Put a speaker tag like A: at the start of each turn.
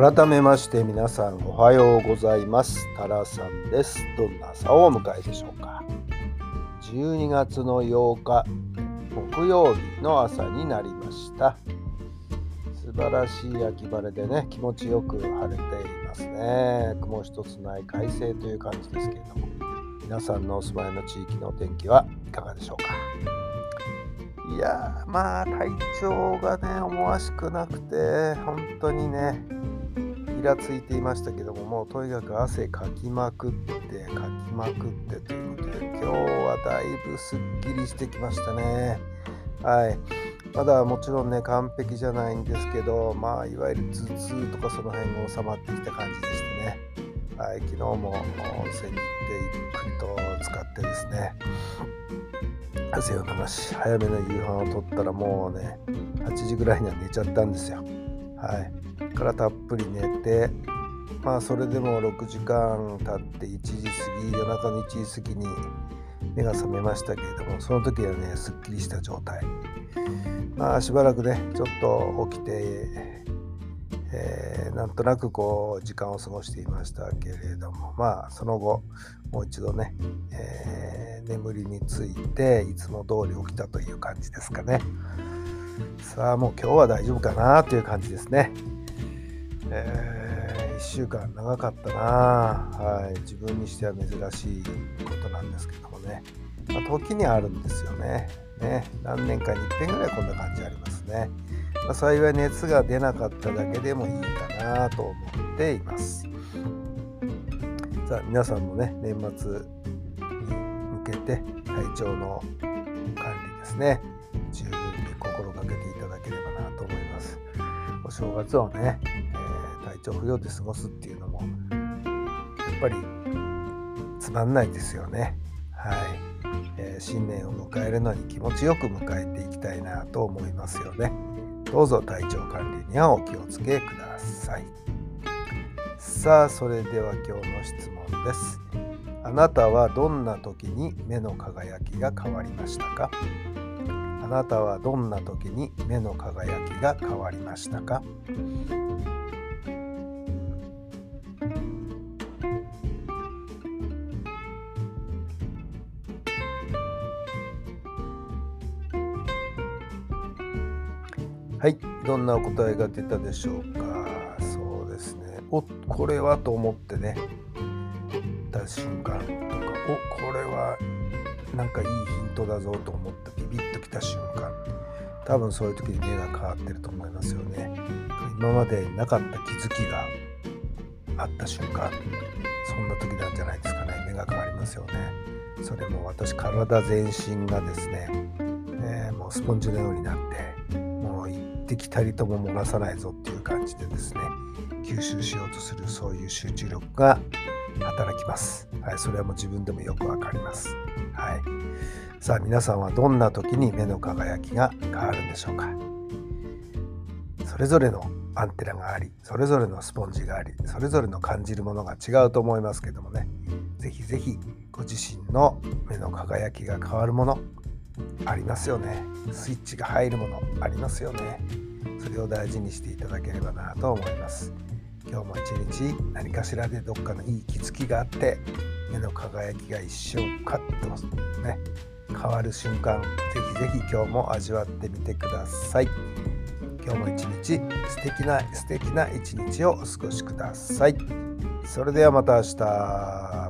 A: 改めまして皆さんおはようございます。タラさんです。どんな朝をお迎えでしょうか。12月の8日木曜日の朝になりました。素晴らしい秋晴れでね気持ちよく晴れていますね。雲一つない快晴という感じですけれども皆さんのお住まいの地域のお天気はいかがでしょうか。いやまあ体調がね思わしくなくて本当にねイラついていましたけどももうとにかく汗かきまくってかきまくってということで今日はだいぶすっきりしてきましたね。はい。まだもちろんね完璧じゃないんですけどまあいわゆる頭痛とかその辺が収まってきた感じでしてね。はい。昨日も温泉に行ってゆっくりと使ってですね。汗を流し早めの夕飯をとったらもうね8時ぐらいには寝ちゃったんですよ。はい。からたっぷり寝てまあそれでも6時間経って1時過ぎ夜中の1時過ぎに目が覚めましたけれどもその時はねすっきりした状態。まあしばらくねちょっと起きて、えー、なんとなくこう時間を過ごしていましたけれどもまあその後もう一度ね、えー、眠りについていつも通り起きたという感じですかね。さあもう今日は大丈夫かなという感じですね。えー、1週間長かったな、はい、自分にしては珍しいことなんですけどもね、まあ、時にあるんですよね。ね。何年かに1遍ぐらいこんな感じありますね、まあ、幸い熱が出なかっただけでもいいかなと思っています。さあ皆さんもね年末に向けて体調の管理ですね。十分に心がけていただければなと思います。お正月をね体調不良で過ごすっていうのもやっぱりつまんないですよね。はい、えー、新年を迎えるのに気持ちよく迎えていきたいなと思いますよね。どうぞ体調管理にはお気をつけください。さあそれでは今日の質問です。あなたはどんな時に目の輝きが変わりましたか？あなたはどんな時に目の輝きが変わりましたか？はい。どんなお答えが出たでしょうか？そうですね。おこれはと思ってね。た瞬間。とかおこれはなんかいいヒントだぞと思ってビビッときた瞬間。多分そういう時に目が変わってると思いますよね。今までなかった気づきがあった瞬間。そんな時なんじゃないですかね。目が変わりますよね。それも私体全身がですね、えー、もうスポンジのようになってもう滴たりとも漏らさないぞっていう感じでですね吸収しようとするそういう集中力が働きます。はい、それはもう自分でもよくわかります。はい。さあ皆さんはどんな時に目の輝きが変わるんでしょうかそれぞれのアンテナがありそれぞれのスポンジがありそれぞれの感じるものが違うと思いますけどもね是非是非ご自身の目の輝きが変わるものありますよね。スイッチが入るものありますよね。それを大事にしていただければなと思います。今日も一日何かしらでどっかのいい気づきがあって目の輝きが一瞬カッとね変わる瞬間ぜひぜひ今日も味わってみてください。今日も一日素敵な素敵な一日をお過ごしください。それではまた明日